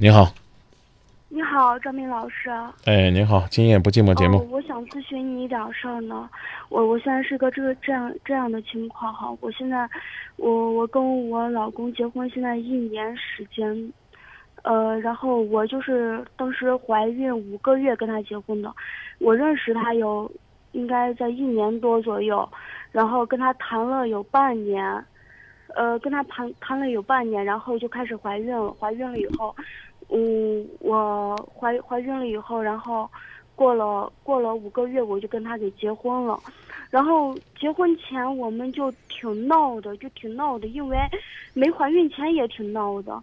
你好，你好，张明老师。哎，你好，今夜不寂寞节目。哦，我想咨询你一点事儿呢。我我现在是个这个这样这样的情况哈。我现在，我我跟我老公结婚现在一年时间，呃，然后我就是当时怀孕五个月跟他结婚的。我认识他有应该在一年多左右，然后跟他谈了有半年。呃，跟他谈谈了有半年，然后就开始怀孕了。怀孕了以后，嗯，我怀怀孕了以后，然后过了过了五个月，我就跟他给结婚了。然后结婚前我们就挺闹的，就挺闹的，因为没怀孕前也挺闹的。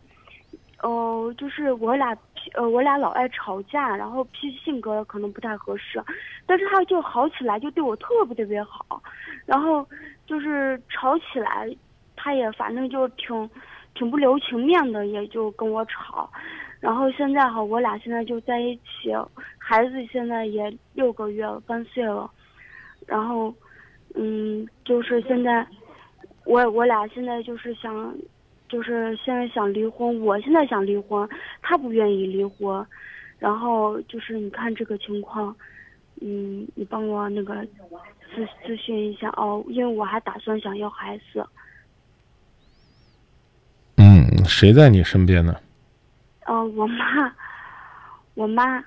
呃，就是我俩呃我俩老爱吵架，然后脾气性格可能不太合适，但是他就好起来，就对我特别特别好。然后就是吵起来。他也反正就挺，挺不留情面的，也就跟我吵。然后现在哈，我俩现在就在一起，孩子现在也六个月了，半岁了。然后，嗯，就是现在，我我俩现在就是想，就是现在想离婚。我现在想离婚，他不愿意离婚。然后就是你看这个情况，嗯，你帮我那个咨咨询一下哦，因为我还打算想要孩子。嗯谁在你身边呢？哦，我妈，我妈。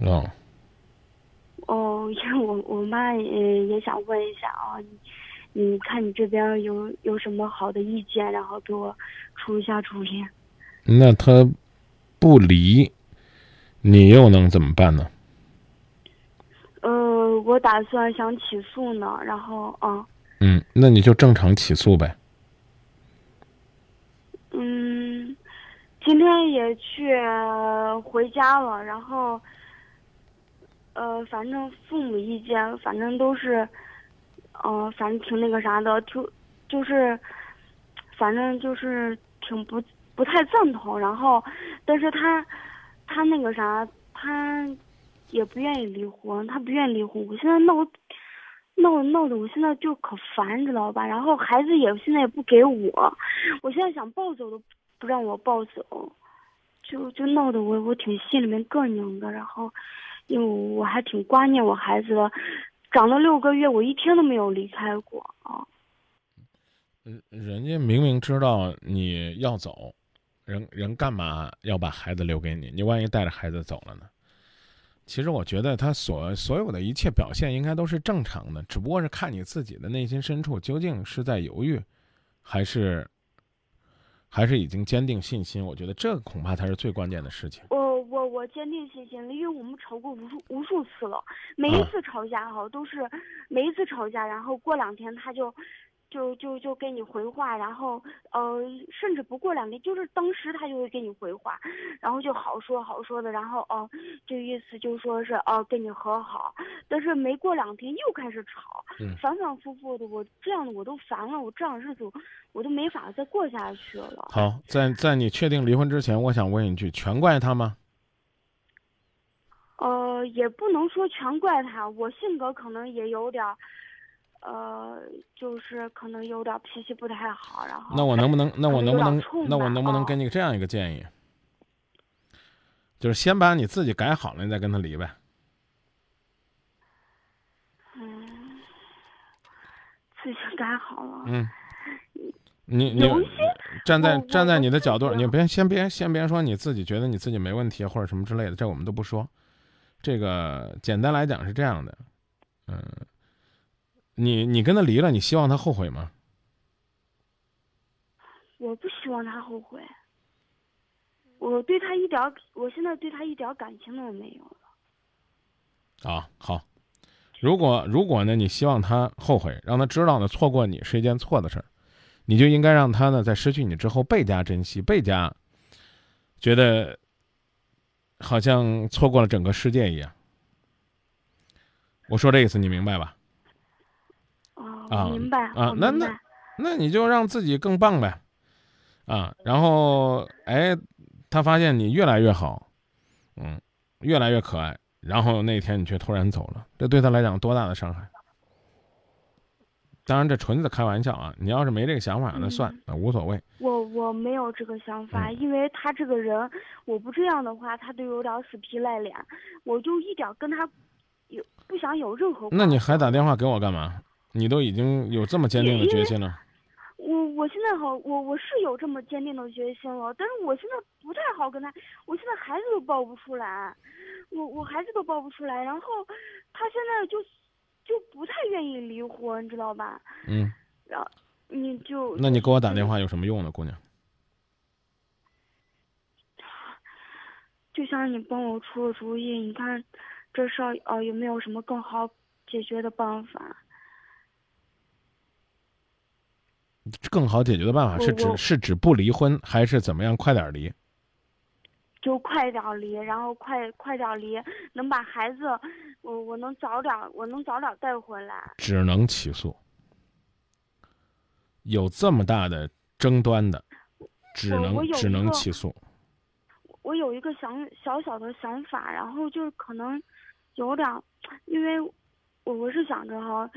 哦。哦，因为我我妈也也想问一下啊，你你看你这边有有什么好的意见，然后给我出一下主意。那他不离，你又能怎么办呢？呃，我打算想起诉呢，然后啊。嗯，那你就正常起诉呗。嗯，今天也去回家了，然后，呃，反正父母意见，反正都是，嗯，反正挺那个啥的，就就是，反正就是挺不不太赞同。然后，但是他他那个啥，他也不愿意离婚，他不愿意离婚。我现在闹。闹闹的，我现在就可烦，知道吧？然后孩子也现在也不给我，我现在想抱走都不让我抱走，就就闹得我我挺心里面膈应的。然后，因为我还挺挂念我孩子的，长了六个月，我一天都没有离开过啊。人人家明明知道你要走，人人干嘛要把孩子留给你？你万一带着孩子走了呢？其实我觉得他所所有的一切表现应该都是正常的，只不过是看你自己的内心深处究竟是在犹豫，还是还是已经坚定信心。我觉得这个恐怕才是最关键的事情。我我我坚定信心了，因为我们吵过无数无数次了，每一次吵架哈都是每一次吵架，然后过两天他就。就就就给你回话，然后呃，甚至不过两天，就是当时他就会给你回话，然后就好说好说的，然后哦，就意思就说是哦跟你和好，但是没过两天又开始吵，反反复复的，我这样的我都烦了，我这样日子我都没法再过下去了。好，在在你确定离婚之前，我想问一句，全怪他吗？呃，也不能说全怪他，我性格可能也有点。呃，就是可能有点脾气不太好，然后那我能不能，那我能不能，那我能不能给你这样一个建议？就是先把你自己改好了，你再跟他离呗。嗯，自己改好了。嗯，你你站在站在你的角度，你别先别先别说你自己觉得你自己没问题或者什么之类的，这我们都不说。这个简单来讲是这样的，嗯。你你跟他离了，你希望他后悔吗？我不希望他后悔。我对他一点，我现在对他一点感情都没有了。啊，好。如果如果呢，你希望他后悔，让他知道呢，错过你是一件错的事儿，你就应该让他呢，在失去你之后倍加珍惜，倍加觉得好像错过了整个世界一样。我说这意思，你明白吧？啊，明白啊，那那那你就让自己更棒呗，啊，然后哎，他发现你越来越好，嗯，越来越可爱，然后那天你却突然走了，这对他来讲多大的伤害？当然这纯子开玩笑啊，你要是没这个想法，那算，那无所谓。我我没有这个想法，嗯因为他这个人，我不这样的话，他都有点死皮赖脸，我就一点跟他有不想有任何。那你还打电话给我干嘛？你都已经有这么坚定的决心了。我我现在好，我我是有这么坚定的决心了，但是我现在不太好跟他，我现在孩子都抱不出来，我我孩子都抱不出来，然后他现在就就不太愿意离婚，你知道吧？嗯，然后你就那你给我打电话有什么用呢，姑娘？就想你帮我出个主意，你看这事儿呃有没有什么更好解决的办法？更好解决的办法是指是指不离婚，还是怎么样快点离？就快点儿离，然后快快点儿离，能把孩子，我我能早点儿，我能早点带回来。只能起诉。有这么大的争端的，只能只能起诉。我有一个想小小的想法，然后就是可能有点儿，因为我我是想着哈，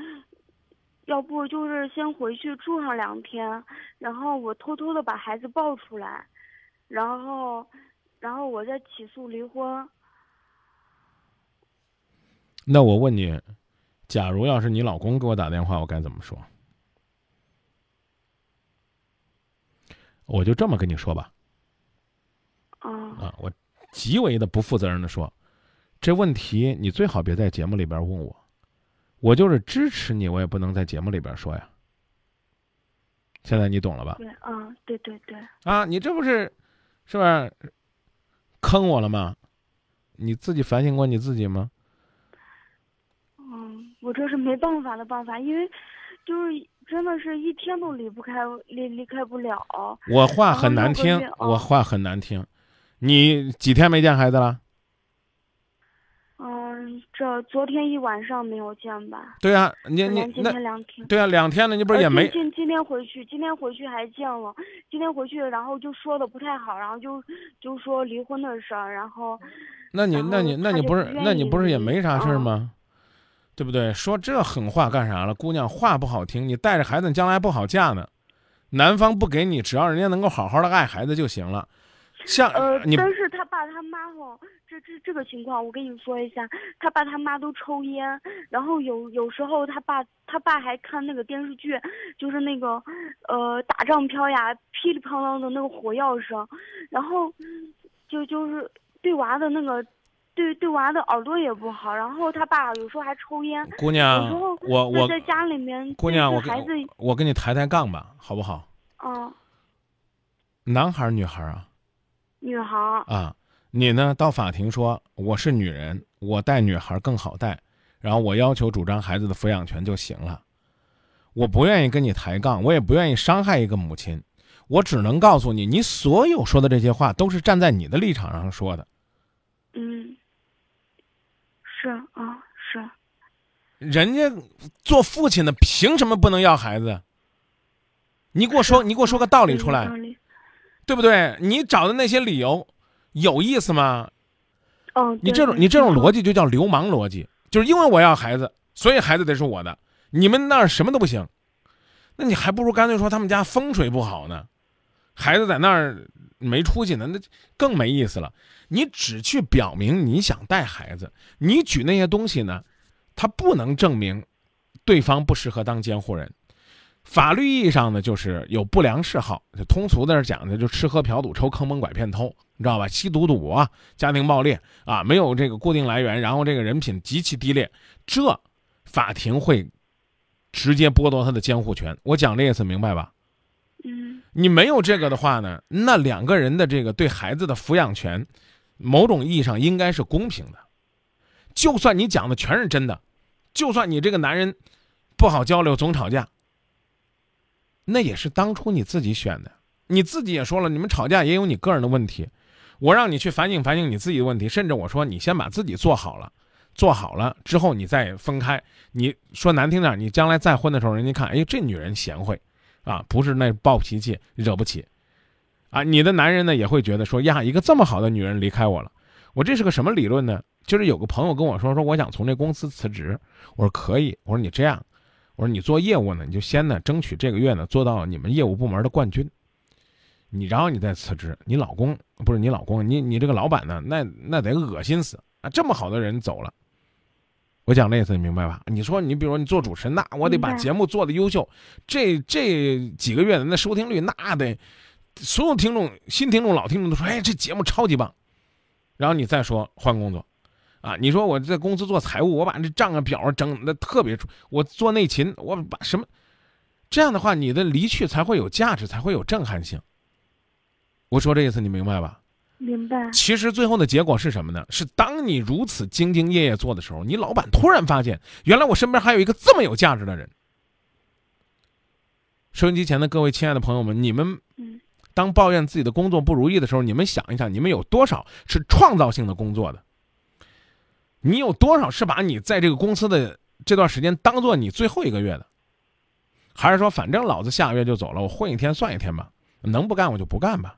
要不就是先回去住上两天，然后我偷偷的把孩子抱出来，然后然后我再起诉离婚。那我问你，假如要是你老公给我打电话，我该怎么说？我就这么跟你说吧，啊啊，我极为的不负责任的说，这问题你最好别在节目里边问我，我就是支持你，我也不能在节目里边说呀。现在你懂了吧？对，啊，对对对，啊，你这不是，是不是坑我了吗？你自己反省过你自己吗？嗯，我这是没办法的办法，因为就是真的是一天都离不开离离开不了。我话很难听我话很难听。你几天没见孩子了？嗯，这昨天一晚上没有见吧？对啊，你你今那天两天。对啊，两天了，你不是呃也没今今今天回去，今天回去还见了，今天回去然后就说的不太好，然后就就说离婚的事儿，然后那你那你那你不是那你不是也没啥事儿嗯吗？对不对？说这狠话干啥了？姑娘话不好听，你带着孩子将来不好嫁呢。男方不给你，只要人家能够好好的爱孩子就行了。像呃，你但是他爸他妈哈，这这这个情况我跟你说一下，他爸他妈都抽烟，然后有有时候他爸他爸还看那个电视剧，就是那个呃打仗飘呀，噼里啪啦的那个火药声，然后就就是对娃的那个。对对娃的耳朵也不好，然后他爸有时候还抽烟，姑娘我我在在家里面姑娘，我孩子，我跟你抬抬杠吧，好不好？嗯，男孩儿女孩儿啊？女孩儿，啊，你呢到法庭说我是女人，我带女孩更好带，然后我要求主张孩子的抚养权就行了。我不愿意跟你抬杠，我也不愿意伤害一个母亲，我只能告诉你，你所有说的这些话都是站在你的立场上说的。嗯，是啊，是，人家做父亲的凭什么不能要孩子？你给我说，你给我说个道理出来对不对？你找的那些理由有意思吗？哦，你这种你这种嗯逻辑就叫流氓逻辑，就是因为我要孩子，所以孩子得是我的。你们那儿什么都不行，那你还不如干脆说他们家风水不好呢，孩子在那儿没出息呢，那更没意思了。你只去表明你想带孩子，你举那些东西呢，他不能证明对方不适合当监护人。法律意义上呢，就是有不良嗜好，就通俗的讲呢，就吃喝嫖赌抽坑蒙拐骗偷，你知道吧？吸毒赌博、家庭暴力啊，没有这个固定来源，然后这个人品极其低劣，这法庭会直接剥夺他的监护权。我讲这意思明白吧？嗯你没有这个的话呢，那两个人的这个对孩子的抚养权，某种意义上应该是公平的。就算你讲的全是真的，就算你这个男人不好交流，总吵架，那也是当初你自己选的。你自己也说了，你们吵架也有你个人的问题，我让你去反省反省你自己的问题，甚至我说你先把自己做好了，做好了之后你再分开。你说难听点，你将来再婚的时候，人家看，哎，这女人贤惠。啊，不是那暴脾气，惹不起，啊，你的男人呢也会觉得说呀，一个这么好的女人离开我了，我这是个什么理论呢？就是有个朋友跟我说，说我想从这公司辞职，我说可以，我说你这样，我说你做业务呢，你就先呢争取这个月呢做到你们业务部门的冠军，你然后你再辞职，你老公不是你老公，你你这个老板呢，那那得恶心死啊！这么好的人走了，我讲的意思你明白吧？你说你比如说你做主持，那我得把节目做的优秀，这这几个月的那收听率那得所有听众新听众老听众都说，哎，这节目超级棒。然后你再说换工作，啊，你说我在公司做财务，我把这账啊表啊整的特别出，我做内勤，我把什么，这样的话，你的离去才会有价值，才会有震撼性。我说这意思你明白吧？明白。其实最后的结果是什么呢？是当你如此兢兢业业做的时候，你老板突然发现，原来我身边还有一个这么有价值的人。收音机前的各位亲爱的朋友们，你们嗯当抱怨自己的工作不如意的时候，你们想一想，你们有多少是创造性的工作的？你有多少是把你在这个公司的这段时间当做你最后一个月的？还是说，反正老子下个月就走了，我混一天算一天吧，能不干我就不干吧？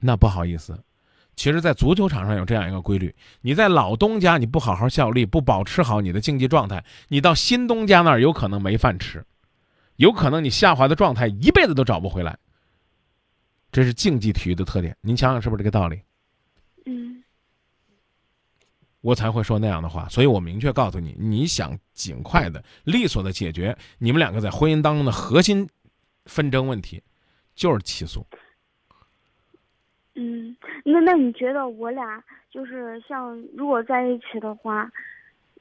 那不好意思，其实，在足球场上有这样一个规律：你在老东家你不好好效力，不保持好你的竞技状态，你到新东家那儿有可能没饭吃，有可能你下滑的状态一辈子都找不回来。这是竞技体育的特点，您想想是不是这个道理？我才会说那样的话。所以我明确告诉你，你想尽快的、利索的解决你们两个在婚姻当中的核心纷争问题，就是起诉。嗯，那那你觉得我俩就是像如果在一起的话，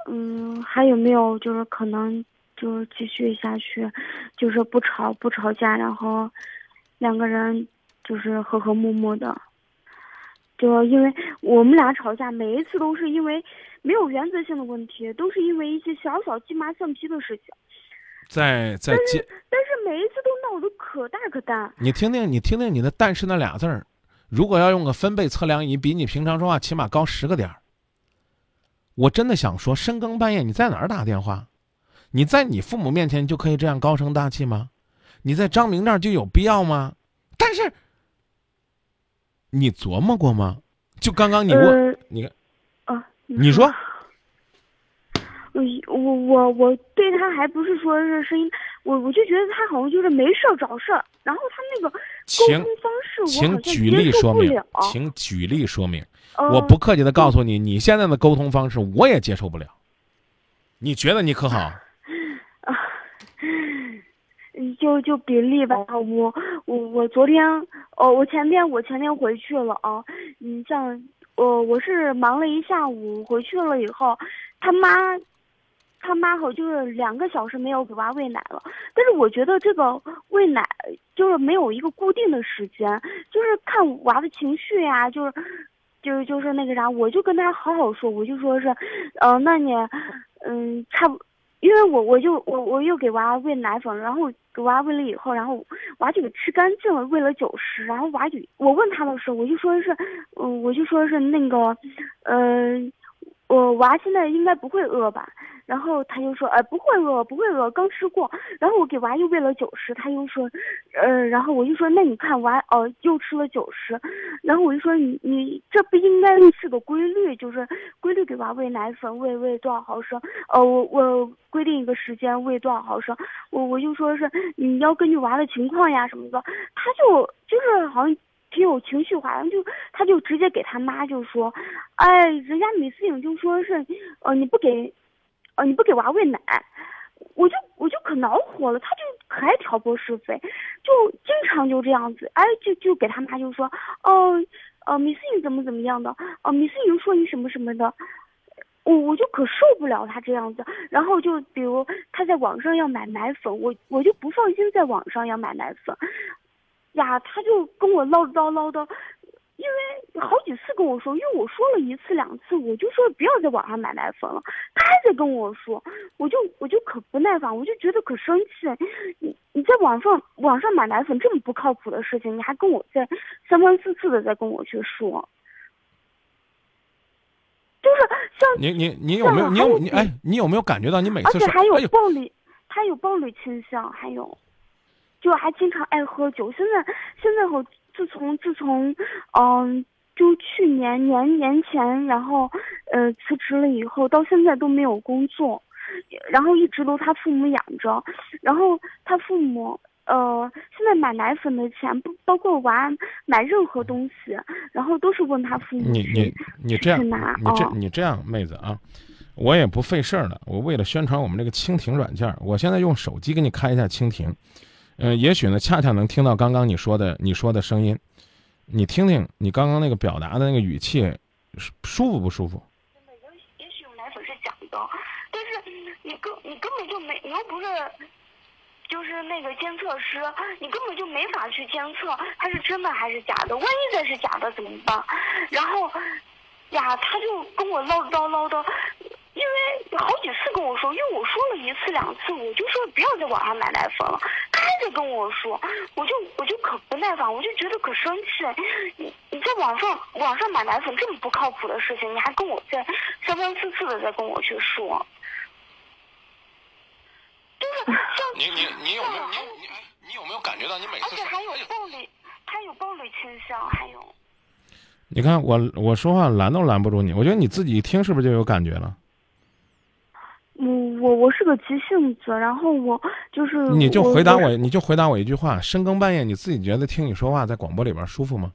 嗯，还有没有就是可能就是继续下去，就是不吵不吵架，然后两个人就是和和睦睦的。就因为我们俩吵架，每一次都是因为没有原则性的问题，都是因为一些小小鸡毛蒜皮的事情，在在接，但是每一次都闹得可大可大。你听听，你听听你的“但是”那俩字儿，如果要用个分贝测量仪，比你平常说话起码高十个点儿。我真的想说，深更半夜你在哪儿打电话？你在你父母面前就可以这样高声大气吗？你在张明那儿就有必要吗？但是，你琢磨过吗？就刚刚你问，呃你看，啊，你说，我我我我对他还不是说是声音，我我就觉得他好像就是没事儿找事儿，然后他那个沟请通方式我举例说明请举例说明。呃我不客气的告诉你，你现在的沟通方式我也接受不了。你觉得你可好？就就比例吧，我我我昨天哦，我前天我前天回去了啊，你像我我是忙了一下午，回去了以后，他妈他妈好就是两个小时没有给娃喂奶了，但是我觉得这个喂奶就是没有一个固定的时间，就是看娃的情绪呀、就是就是就是那个啥，我就跟他好好说，我就说是，呃，那你嗯差不。因为我我就我我又给娃喂奶粉，然后给娃喂了以后，然后娃就给吃干净了，喂了九十，然后娃就我问他的时候，我就说是，嗯、我就说是那个，嗯，我娃现在应该不会饿吧？然后他就说，哎，不会饿，不会饿，刚吃过。然后我给娃又喂了九十，他又说，呃，然后我就说，那你看娃哦、又吃了九十，然后我就说你你这不应该是个规律，就是规律给娃喂奶粉，喂喂多少毫升，呃，我我规定一个时间喂多少毫升，我我就说是你要根据娃的情况呀什么的，他就就是好像挺有情绪化，然后就他就直接给他妈就说，哎，人家米思颖就说是，呃，你不给，呃，你不给娃喂奶，我就我就可恼火了，他就可爱挑拨是非，就经常就这样子，哎，就就给他妈就说，哦，呃，米思颖怎么怎么样的，哦、米思颖说你什么什么的。我我就可受不了他这样子，然后就比如他在网上要买奶粉，我我就不放心在网上要买奶粉，呀，他就跟我唠叨唠叨，因为好几次跟我说，因为我说了一次两次，我就说不要在网上买奶粉了，他还在跟我说，我就我就可不耐烦，我就觉得可生气，你你在网上网上买奶粉这么不靠谱的事情，你还跟我在三番四次的在跟我去说。就是像你你你有没有你有你哎你有没有感觉到你每次而且还有暴力，他有暴力倾向，还有，就还经常爱喝酒。现在现在我自从自从嗯，就去年年年前，然后呃辞职了以后，到现在都没有工作，然后一直都他父母养着，然后他父母呃，现在买奶粉的钱不包括娃买任何东西，然后都是问他父母你你你这样，拿你这哦你这样，妹子啊，我也不费事儿了。我为了宣传我们这个蜻蜓软件，我现在用手机给你开一下蜻蜓，呃，也许呢，恰恰能听到刚刚你说的你说的声音，你听听你刚刚那个表达的那个语气，舒舒服不舒服？也许有奶粉是假的，但是你根你根本就没，你又不是就是那个监测师，你根本就没法去监测它是真的还是假的。万一再是假的怎么办？然后呀，他就跟我唠叨唠叨，因为好几次跟我说，因为我说了一次两次，我就说不要在网上买奶粉了，他还在跟我说，我就我就可不耐烦，我就觉得可生气。你你在网上网上买奶粉这么不靠谱的事情，你还跟我在三番四次的在跟我去说，就是像你你你有没有你你哎你有没有感觉到你每次而且还有暴力，他有暴力倾向，还有。你看我我说话拦都拦不住你，我觉得你自己一听是不是就有感觉了？我我我是个急性子，然后我就是你就回答我我，你就回答我一句话：深更半夜你自己觉得听你说话在广播里边舒服吗？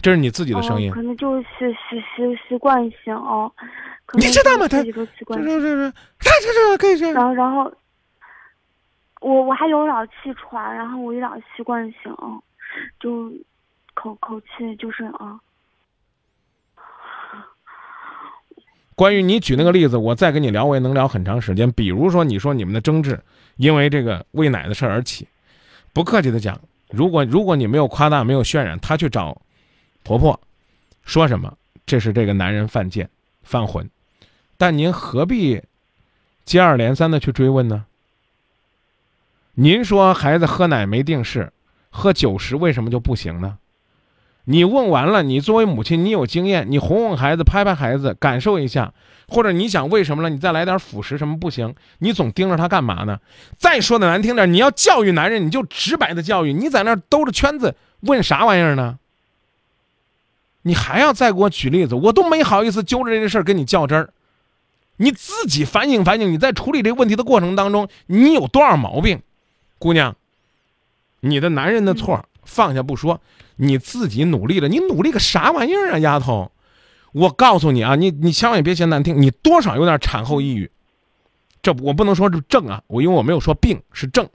这是你自己的声音哦，，可能就是习习习惯性哦。你知道吗他自己这惯这这这，他这这可以这样。然后然后，我我还有点气喘，然后我有点习惯性哦，就口口气就是啊。关于你举那个例子，我再跟你聊，我也能聊很长时间。比如说，你说你们的争执因为这个喂奶的事而起，不客气的讲，如果如果你没有夸大，没有渲染，他去找婆婆说什么，这是这个男人犯贱、犯浑，但您何必接二连三的去追问呢？您说孩子喝奶没定式，喝酒时为什么就不行呢？你问完了，你作为母亲，你有经验，你哄哄孩子，拍拍孩子，感受一下，或者你想为什么了，你再来点辅食，什么不行？你总盯着他干嘛呢？再说的难听点，你要教育男人，你就直白的教育，你在那兜着圈子问啥玩意儿呢？你还要再给我举例子，我都没好意思揪着这个事儿跟你较真儿。你自己反省反省，你在处理这个问题的过程当中，你有多少毛病？姑娘，你的男人的错放下不说，你自己努力了，你努力个啥玩意儿啊，丫头！我告诉你啊，你你千万也别嫌难听，你多少有点产后抑郁。这我不能说是症啊，我因为我没有说病是症，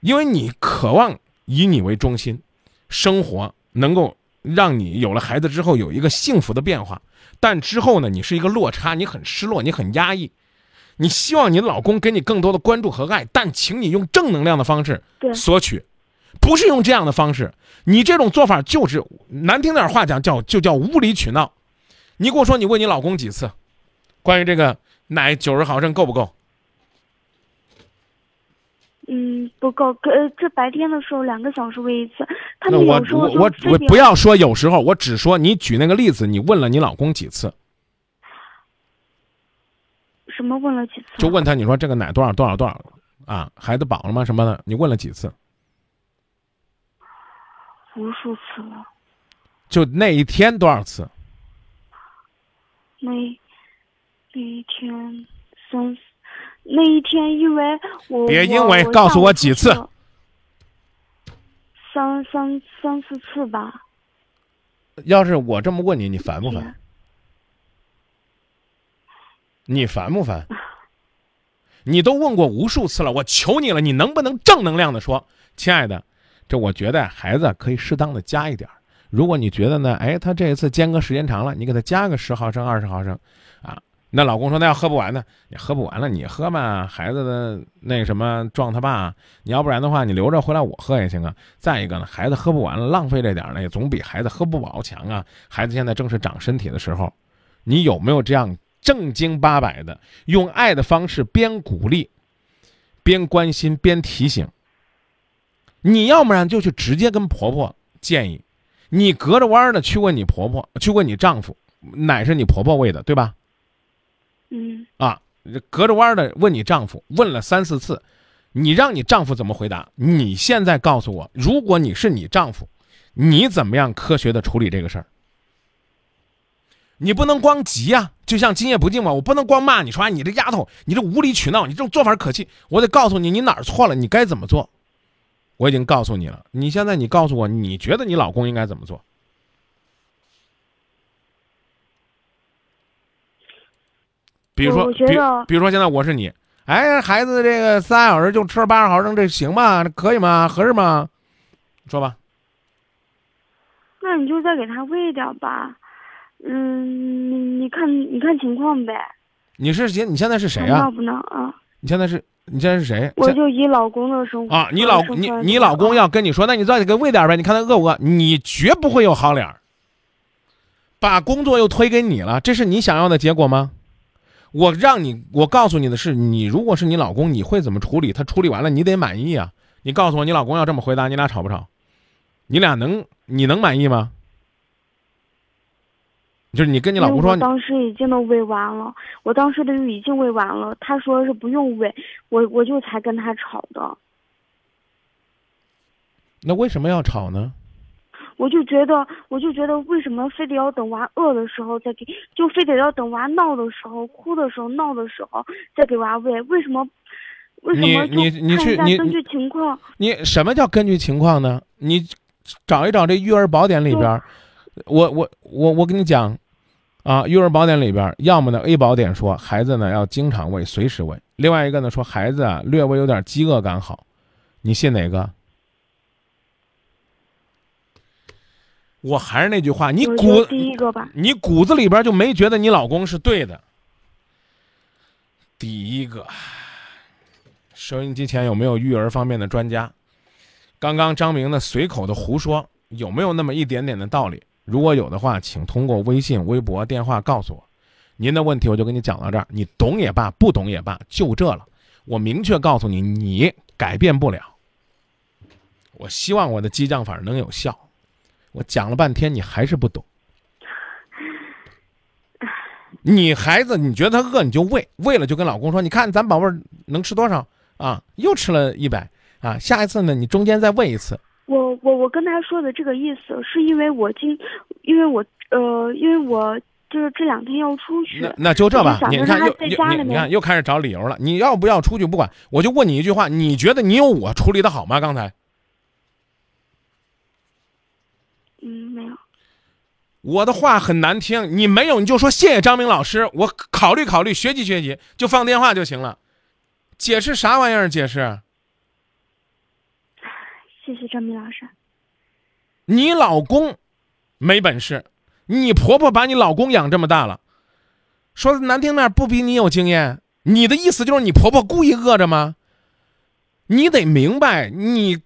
因为你渴望以你为中心，生活能够让你有了孩子之后有一个幸福的变化，但之后呢，你是一个落差，你很失落，你很压抑，你希望你老公给你更多的关注和爱，但请你用正能量的方式索取，不是用这样的方式。你这种做法就是难听点话讲叫就叫无理取闹。你给我说你问你老公几次，关于这个奶九十毫升够不够？嗯，不够，呃，这白天的时候两个小时喂一次，他那我们有时候我我我不要说有时候，我只说你举那个例子，你问了你老公几次？什么问了几次？就问他，你说这个奶多少多少多少啊？孩子饱了吗？什么的？你问了几次？无数次了。就那一天多少次？那那一天三，那一天因为我别因为告诉我几次三三三四次吧。要是我这么问你，你烦不烦？你烦不烦？你都问过无数次了，我求你了，你能不能正能量的说，亲爱的，这我觉得孩子可以适当的加一点儿如果你觉得呢，哎，他这一次间隔时间长了，你给他加个十毫升、二十毫升，啊，那老公说那要喝不完呢，你喝不完了你喝嘛，孩子的那什么撞他爸，你要不然的话你留着回来我喝也行啊。再一个呢，孩子喝不完了，浪费这点呢，也总比孩子喝不饱强啊。孩子现在正是长身体的时候，你有没有这样正经八百的用爱的方式边鼓励，边关心边提醒？你要不然就去直接跟婆婆建议，你隔着弯儿的去问你婆婆，去问你丈夫，奶是你婆婆喂的，对吧？嗯啊，隔着弯儿的问你丈夫，问了三四次，你让你丈夫怎么回答？你现在告诉我，如果你是你丈夫，你怎么样科学的处理这个事儿？你不能光急呀、就像今夜不寂寞，我不能光骂你说哎，你这丫头，你这无理取闹，你这种做法可气。我得告诉你，你哪儿错了，你该怎么做。我已经告诉你了，你现在你告诉我，你觉得你老公应该怎么做？比如说，比比如说现在我是你，哎，孩子这个三小时就吃八十毫升，这行吗？这可以吗？合适吗？说吧。那你就再给他喂点儿吧。嗯，你你看你看情况呗。你是现你现在是谁看呀、闹不闹啊？你现在是你现在是谁？我就以老公的生活啊，你老身你你老公要跟你说，那你再给喂点呗，你看他饿不饿？你绝不会有好脸儿。把工作又推给你了，这是你想要的结果吗？我让你，我告诉你的是，你如果是你老公，你会怎么处理？他处理完了，你得满意啊！你告诉我，你老公要这么回答，你俩吵不吵？你俩能你能满意吗？就是你跟你老公说我，当时已经都喂完了，我当时都已经喂完了，他说是不用喂，我我就才跟他吵的。那为什么要吵呢？我就觉得，我就觉得，为什么非得要等娃饿的时候再给，就非得要等娃闹的时候、哭的时候、闹的时候再给娃喂？为什么？为什么就你你去你根据情况？你什么叫根据情况呢？你找一找这育儿宝典里边儿，我我我我跟你讲，啊，育儿宝典里边，要么呢 A 宝典说孩子呢要经常喂，随时喂；另外一个呢说孩子啊略微有点饥饿感好，你信哪个？我还是那句话，你骨第一个吧，你骨子里边就没觉得你老公是对的。第一个，收音机前有没有育儿方面的专家？刚刚张明呢随口的胡说，有没有那么一点点的道理？如果有的话，请通过微信、微博、电话告诉我。您的问题我就跟你讲到这儿，你懂也罢，不懂也罢，就这了。我明确告诉你，你改变不了。我希望我的激将法能有效。我讲了半天，你还是不懂。你孩子，你觉得他饿你就喂，喂了就跟老公说，你看咱宝贝儿能吃多少啊？又吃了一百啊！下一次呢，你中间再喂一次。我我我跟他说的这个意思，是因为我今，因为我呃，因为我就是这两天要出去那，那就这吧你看你你看又开始找理由了。你要不要出去不管，我就问你一句话，你觉得你有我处理的好吗？刚才嗯，没有，我的话很难听，你没有你就说谢谢张明老师，我考虑考虑，学习学习，就放电话就行了。解释啥玩意儿？解释？谢谢张明老师。你老公没本事，你婆婆把你老公养这么大了，说难听点不比你有经验。你的意思就是你婆婆故意饿着吗？你得明白，你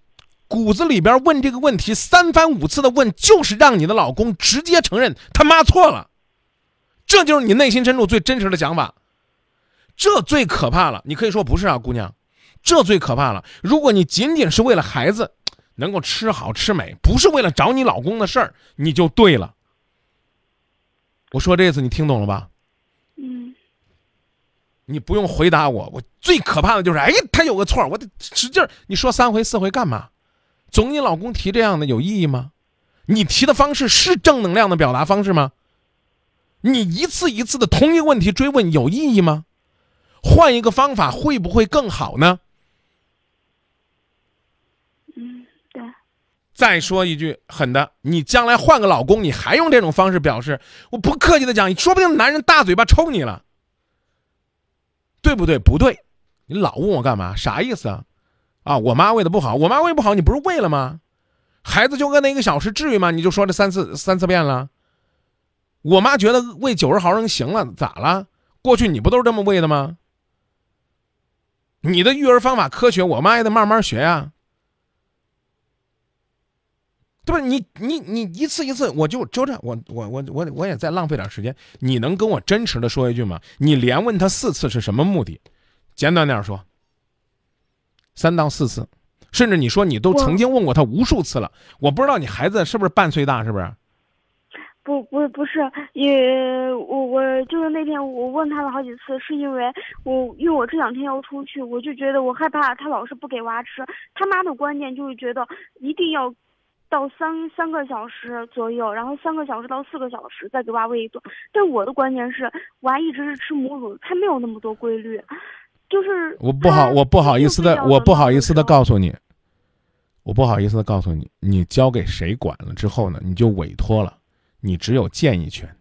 骨子里边问这个问题三番五次的问，就是让你的老公直接承认他妈错了，这就是你内心深处最真实的想法。这最可怕了。你可以说不是啊，姑娘，这最可怕了。如果你仅仅是为了孩子，能够吃好吃美，不是为了找你老公的事儿，你就对了。我说这次你听懂了吧？嗯，你不用回答我，我最可怕的就是，哎，他有个错，我得使劲儿。你说三回四回干嘛？总你老公提这样的有意义吗？你提的方式是正能量的表达方式吗？你一次一次的同一个问题追问有意义吗？换一个方法会不会更好呢？嗯，对，再说一句狠的，你将来换个老公，你还用这种方式表示？我不客气的讲，说不定男人大嘴巴抽你了，对不对？不对，你老问我干嘛？啥意思啊？啊，我妈喂的不好，我妈喂不好，你不是喂了吗？孩子就饿那一个小时，至于吗？你就说这三次三次遍了。我妈觉得喂九十毫升行了，咋了？过去你不都是这么喂的吗？你的育儿方法科学，我妈也得慢慢学呀、对吧？你你你一次一次，我就就这，我我我我我也再浪费点时间。你能跟我真实的说一句吗？你连问他四次是什么目的？简短点说，三到四次，甚至你说你都曾经问过他无数次了。我不知道你孩子是不是半岁大，是不是？不不不是，也我我就是那天我问他了好几次，是因为我因为我这两天要出去，我就觉得我害怕他老是不给娃吃，他妈的观念就是觉得一定要到三三个小时左右，然后三个小时到四个小时再给娃喂一顿。但我的观点是，娃一直是吃母乳，他没有那么多规律，就是我不好，我不好意思的，我不好意思的告诉你，我不好意思的告诉你，你交给谁管了之后呢，你就委托了，你只有建议权。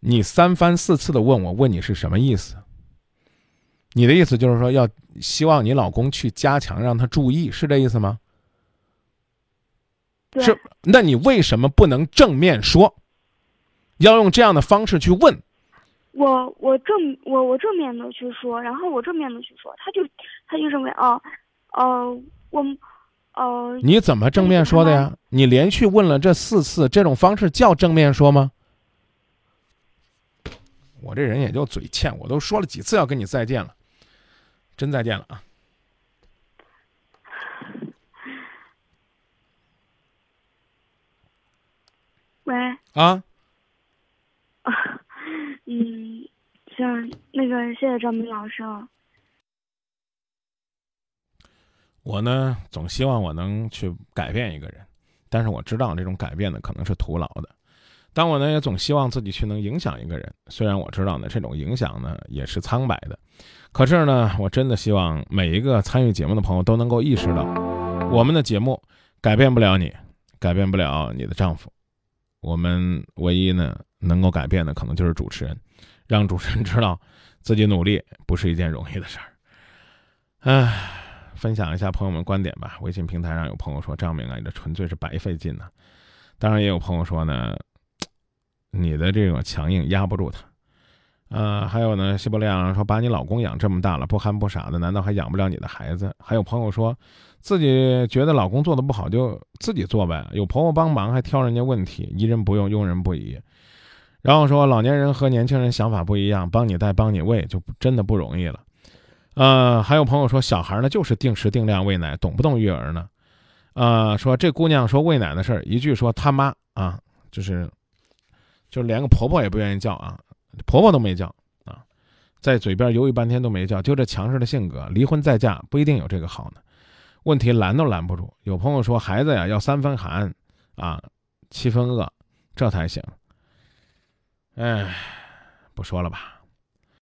你三番四次的问我，问你是什么意思？你的意思就是说，要希望你老公去加强，让他注意，是这意思吗？是，那你为什么不能正面说？要用这样的方式去问？我我正我我正面的去说，然后我正面的去说，他就他就认为啊，呃，我呃，你怎么正面说的呀？你连续问了这四次，这种方式叫正面说吗？我这人也就嘴欠，我都说了几次要跟你再见了，真再见了啊！喂。啊。啊，嗯，行，那个谢谢张明老师。我呢，总希望我能去改变一个人，但是我知道这种改变呢，可能是徒劳的。但我呢也总希望自己去能影响一个人，虽然我知道呢这种影响呢也是苍白的，可是呢我真的希望每一个参与节目的朋友都能够意识到，我们的节目改变不了你，改变不了你的丈夫，我们唯一呢能够改变的可能就是主持人，让主持人知道自己努力不是一件容易的事儿。唉，分享一下朋友们观点吧。微信平台上有朋友说张明啊，你这纯粹是白费劲呢。当然也有朋友说呢。你的这种强硬压不住他，呃，还有呢，西伯利亚说把你老公养这么大了，不憨不傻的，难道还养不了你的孩子？还有朋友说自己觉得老公做的不好就自己做呗，有婆婆帮忙还挑人家问题，疑人不用，用人不疑。然后说老年人和年轻人想法不一样，帮你带帮你喂就真的不容易了。呃，还有朋友说小孩呢就是定时定量喂奶，懂不懂育儿呢？呃，说这姑娘说喂奶的事儿，一句说他妈啊，就是。就连个婆婆也不愿意叫啊，婆婆都没叫啊，在嘴边犹豫半天都没叫，就这强势的性格，离婚再嫁不一定有这个好呢。问题拦都拦不住。有朋友说孩子呀要三分寒啊，七分饿，这才行。哎，不说了吧。